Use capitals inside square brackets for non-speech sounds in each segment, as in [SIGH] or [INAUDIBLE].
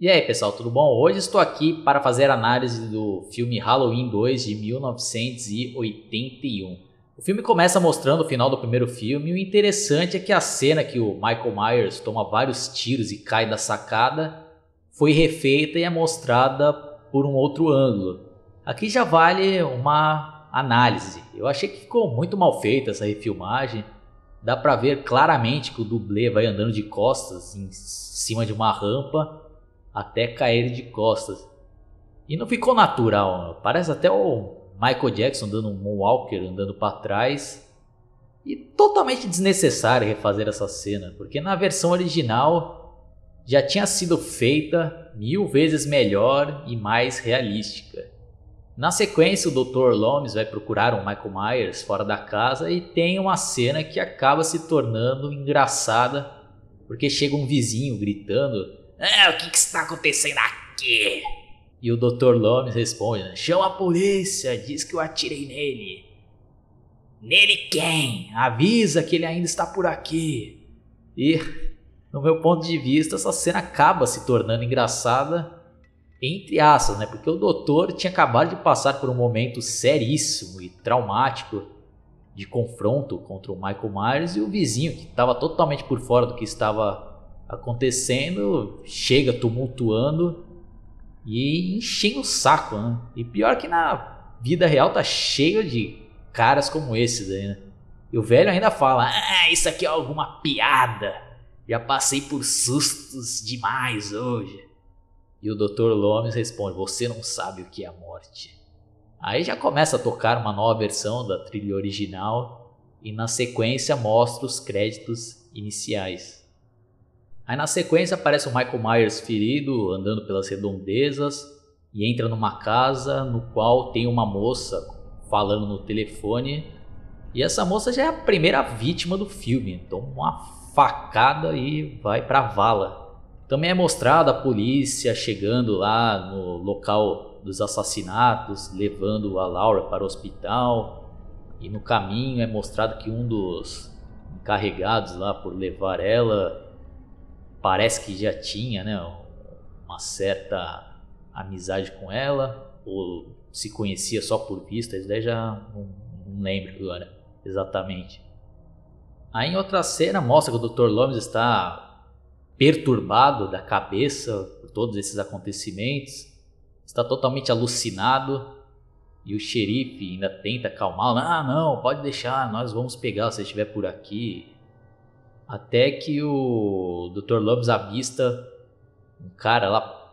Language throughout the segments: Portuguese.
E aí pessoal, tudo bom? Hoje estou aqui para fazer análise do filme Halloween 2 de 1981. O filme começa mostrando o final do primeiro filme e o interessante é que a cena que o Michael Myers toma vários tiros e cai da sacada foi refeita e é mostrada por um outro ângulo. Aqui já vale uma análise. Eu achei que ficou muito mal feita essa refilmagem. Dá para ver claramente que o dublê vai andando de costas em cima de uma rampa até cair de costas. E não ficou natural, parece até o Michael Jackson dando um moonwalker, andando para trás. E totalmente desnecessário refazer essa cena, porque na versão original já tinha sido feita mil vezes melhor e mais realística. Na sequência, o Dr. Loomis vai procurar um Michael Myers fora da casa e tem uma cena que acaba se tornando engraçada, porque chega um vizinho gritando ah, o que, que está acontecendo aqui? E o Dr. Lomes responde: Chama a polícia, diz que eu atirei nele. Nele quem? Avisa que ele ainda está por aqui. E, no meu ponto de vista, essa cena acaba se tornando engraçada, entre aspas, né? Porque o doutor tinha acabado de passar por um momento seríssimo e traumático de confronto contra o Michael Myers e o vizinho, que estava totalmente por fora do que estava acontecendo, chega tumultuando e enchendo o saco, né? E pior que na vida real tá cheio de caras como esses aí, né? E o velho ainda fala: Ah, isso aqui é alguma piada. Já passei por sustos demais hoje. E o Dr. Lomes responde: Você não sabe o que é a morte. Aí já começa a tocar uma nova versão da trilha original e na sequência mostra os créditos iniciais. Aí na sequência aparece o Michael Myers ferido, andando pelas redondezas e entra numa casa no qual tem uma moça falando no telefone. E essa moça já é a primeira vítima do filme, toma uma facada e vai pra vala. Também é mostrada a polícia chegando lá no local dos assassinatos, levando a Laura para o hospital. E no caminho é mostrado que um dos encarregados lá por levar ela parece que já tinha né, uma certa amizade com ela, ou se conhecia só por vista, isso daí já não, não lembro agora exatamente. Aí em outra cena mostra que o Dr. Lomes está perturbado da cabeça por todos esses acontecimentos, está totalmente alucinado e o xerife ainda tenta acalmá-lo. Ah, não, pode deixar, nós vamos pegar se estiver por aqui. Até que o Dr. Lobes avista um cara lá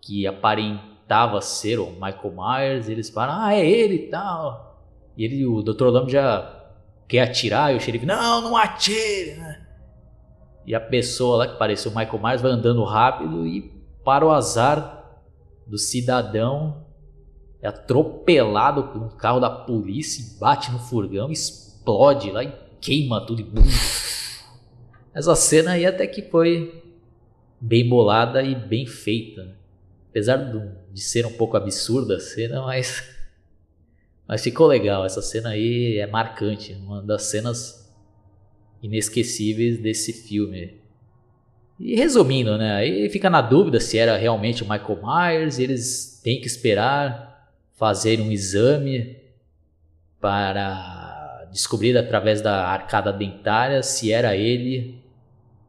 que aparentava ser o Michael Myers. Eles falam, ah, é ele e tal. E ele, o Dr. Lobes já quer atirar e o xerife, não, não atire. Né? E a pessoa lá que parecia o Michael Myers vai andando rápido e para o azar do cidadão é atropelado por um carro da polícia, bate no furgão, explode lá e queima tudo e bum, essa cena aí até que foi bem bolada e bem feita. Né? Apesar de ser um pouco absurda a cena, mas, [LAUGHS] mas ficou legal. Essa cena aí é marcante, uma das cenas inesquecíveis desse filme. E resumindo, né? Aí fica na dúvida se era realmente o Michael Myers. eles têm que esperar fazer um exame para descobrir através da arcada dentária se era ele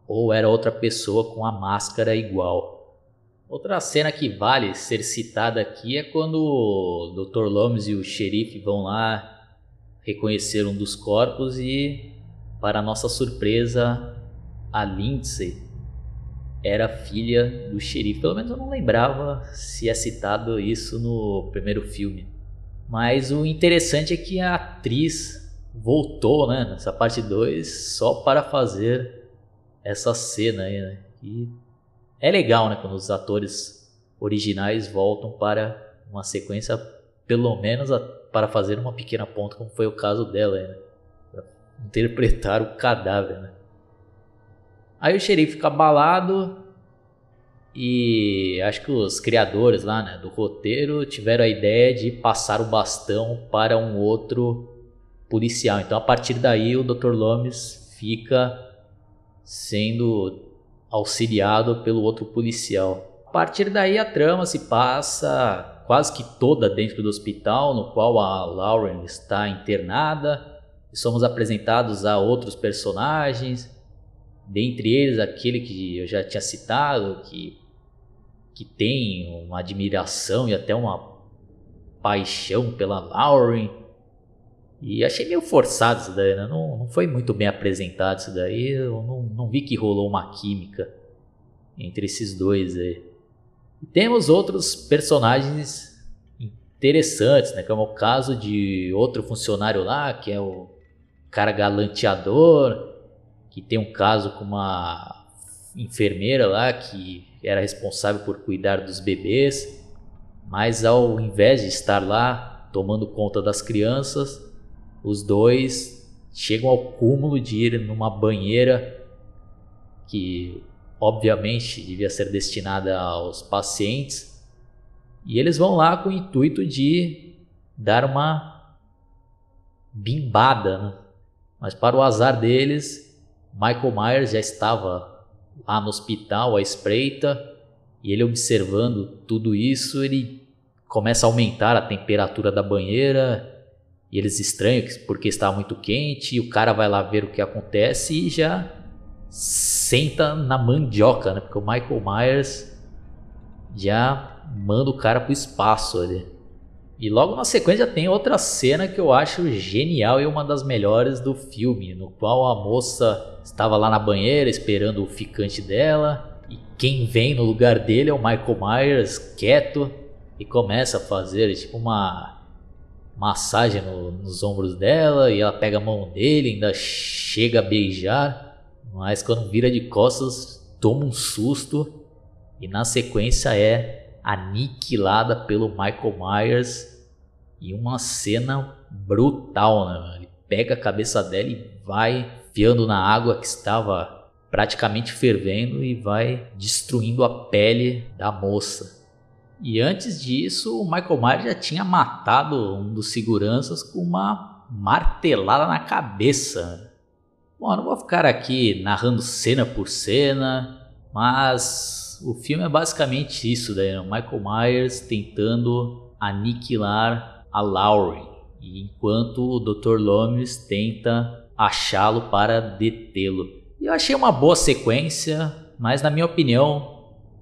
ou era outra pessoa com a máscara igual. Outra cena que vale ser citada aqui é quando o Dr. Lomes e o xerife vão lá reconhecer um dos corpos e, para nossa surpresa, a Lindsay era filha do xerife. Pelo menos eu não lembrava se é citado isso no primeiro filme. Mas o interessante é que a atriz voltou né, nessa parte 2 só para fazer essa cena aí, né? E é legal, né? Quando os atores originais voltam para uma sequência, pelo menos a, para fazer uma pequena ponta, como foi o caso dela, né? Pra interpretar o cadáver, né? Aí o xerife fica abalado e acho que os criadores lá, né, do roteiro tiveram a ideia de passar o bastão para um outro policial. Então a partir daí o Dr. Lomes fica sendo auxiliado pelo outro policial. partir daí a trama se passa quase que toda dentro do hospital no qual a Lauren está internada. Somos apresentados a outros personagens, dentre eles aquele que eu já tinha citado, que, que tem uma admiração e até uma paixão pela Lauren. E achei meio forçado isso daí, né? Não, não foi muito bem apresentado isso daí. Eu não, não vi que rolou uma química entre esses dois aí. E temos outros personagens interessantes, né? Como é o caso de outro funcionário lá, que é o cara galanteador, que tem um caso com uma enfermeira lá que era responsável por cuidar dos bebês, mas ao invés de estar lá tomando conta das crianças, os dois chegam ao cúmulo de ir numa banheira que obviamente devia ser destinada aos pacientes e eles vão lá com o intuito de dar uma bimbada, né? mas para o azar deles, Michael Myers já estava lá no hospital à espreita e ele observando tudo isso, ele começa a aumentar a temperatura da banheira e eles estranham porque está muito quente, e o cara vai lá ver o que acontece e já senta na mandioca, né? Porque o Michael Myers já manda o cara pro espaço ali. E logo na sequência tem outra cena que eu acho genial e uma das melhores do filme, no qual a moça estava lá na banheira esperando o ficante dela, e quem vem no lugar dele é o Michael Myers, quieto, e começa a fazer tipo uma massagem no, nos ombros dela e ela pega a mão dele, ainda chega a beijar, mas quando vira de costas toma um susto e na sequência é aniquilada pelo Michael Myers e uma cena brutal, né? Ele pega a cabeça dela e vai fiando na água que estava praticamente fervendo e vai destruindo a pele da moça. E antes disso, o Michael Myers já tinha matado um dos seguranças com uma martelada na cabeça. Bom, eu não vou ficar aqui narrando cena por cena, mas o filme é basicamente isso, né? o Michael Myers tentando aniquilar a Laurie, enquanto o Dr. Loomis tenta achá-lo para detê-lo. Eu achei uma boa sequência, mas na minha opinião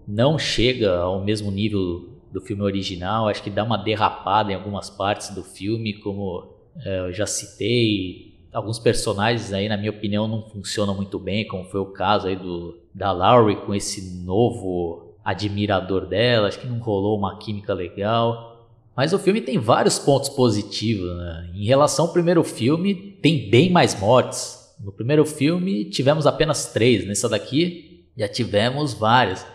não chega ao mesmo nível do filme original. Acho que dá uma derrapada em algumas partes do filme, como é, eu já citei. Alguns personagens aí, na minha opinião, não funcionam muito bem, como foi o caso aí do da Laurie com esse novo admirador dela. Acho que não rolou uma química legal. Mas o filme tem vários pontos positivos. Né? Em relação ao primeiro filme, tem bem mais mortes. No primeiro filme tivemos apenas três, nessa daqui já tivemos várias.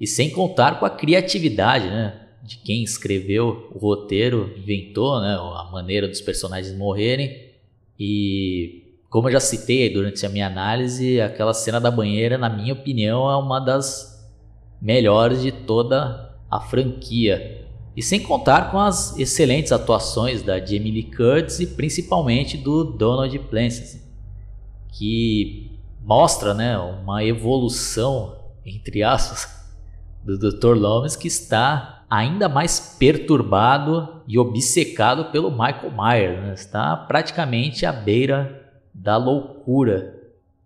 E sem contar com a criatividade, né? De quem escreveu o roteiro, inventou, né? A maneira dos personagens morrerem. E como eu já citei durante a minha análise, aquela cena da banheira, na minha opinião, é uma das melhores de toda a franquia. E sem contar com as excelentes atuações da Jamie Lee Curtis e principalmente do Donald Pleasence, que mostra né, uma evolução, entre aspas, do Dr. Loomis que está ainda mais perturbado e obcecado pelo Michael Myers, né? está praticamente à beira da loucura.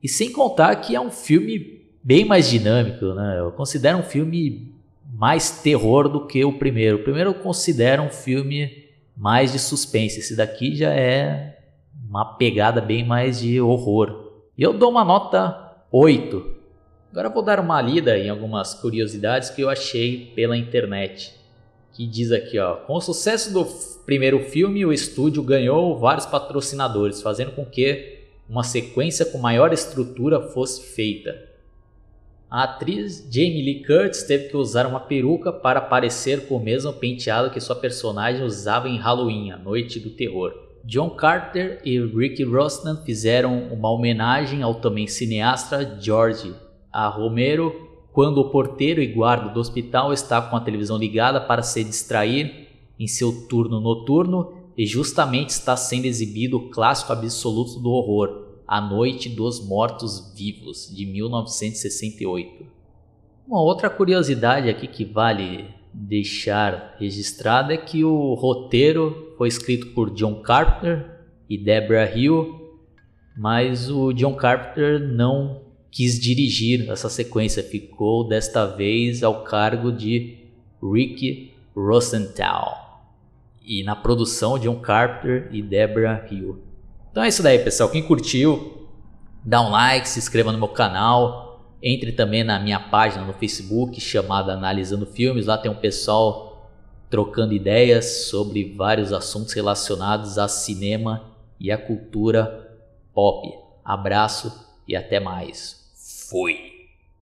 E sem contar que é um filme bem mais dinâmico, né? Eu considero um filme mais terror do que o primeiro. O primeiro eu considero um filme mais de suspense. Esse daqui já é uma pegada bem mais de horror. E eu dou uma nota 8 Agora vou dar uma lida em algumas curiosidades que eu achei pela internet. Que diz aqui, ó, com o sucesso do primeiro filme, o estúdio ganhou vários patrocinadores, fazendo com que uma sequência com maior estrutura fosse feita. A atriz Jamie Lee Curtis teve que usar uma peruca para parecer com o mesmo penteado que sua personagem usava em Halloween, a Noite do Terror. John Carter e Rick Rosnan fizeram uma homenagem ao também cineasta George a Romero quando o porteiro e guarda do hospital está com a televisão ligada para se distrair em seu turno noturno e justamente está sendo exibido o clássico absoluto do horror, A Noite dos Mortos Vivos, de 1968. Uma outra curiosidade aqui que vale deixar registrada é que o roteiro foi escrito por John Carpenter e Deborah Hill, mas o John Carpenter não quis dirigir essa sequência, ficou desta vez ao cargo de Rick Rosenthal. E na produção, John Carpenter e Deborah Hill. Então é isso daí, pessoal. Quem curtiu, dá um like, se inscreva no meu canal. Entre também na minha página no Facebook chamada Analisando Filmes. Lá tem um pessoal trocando ideias sobre vários assuntos relacionados a cinema e a cultura pop. Abraço e até mais. Fui.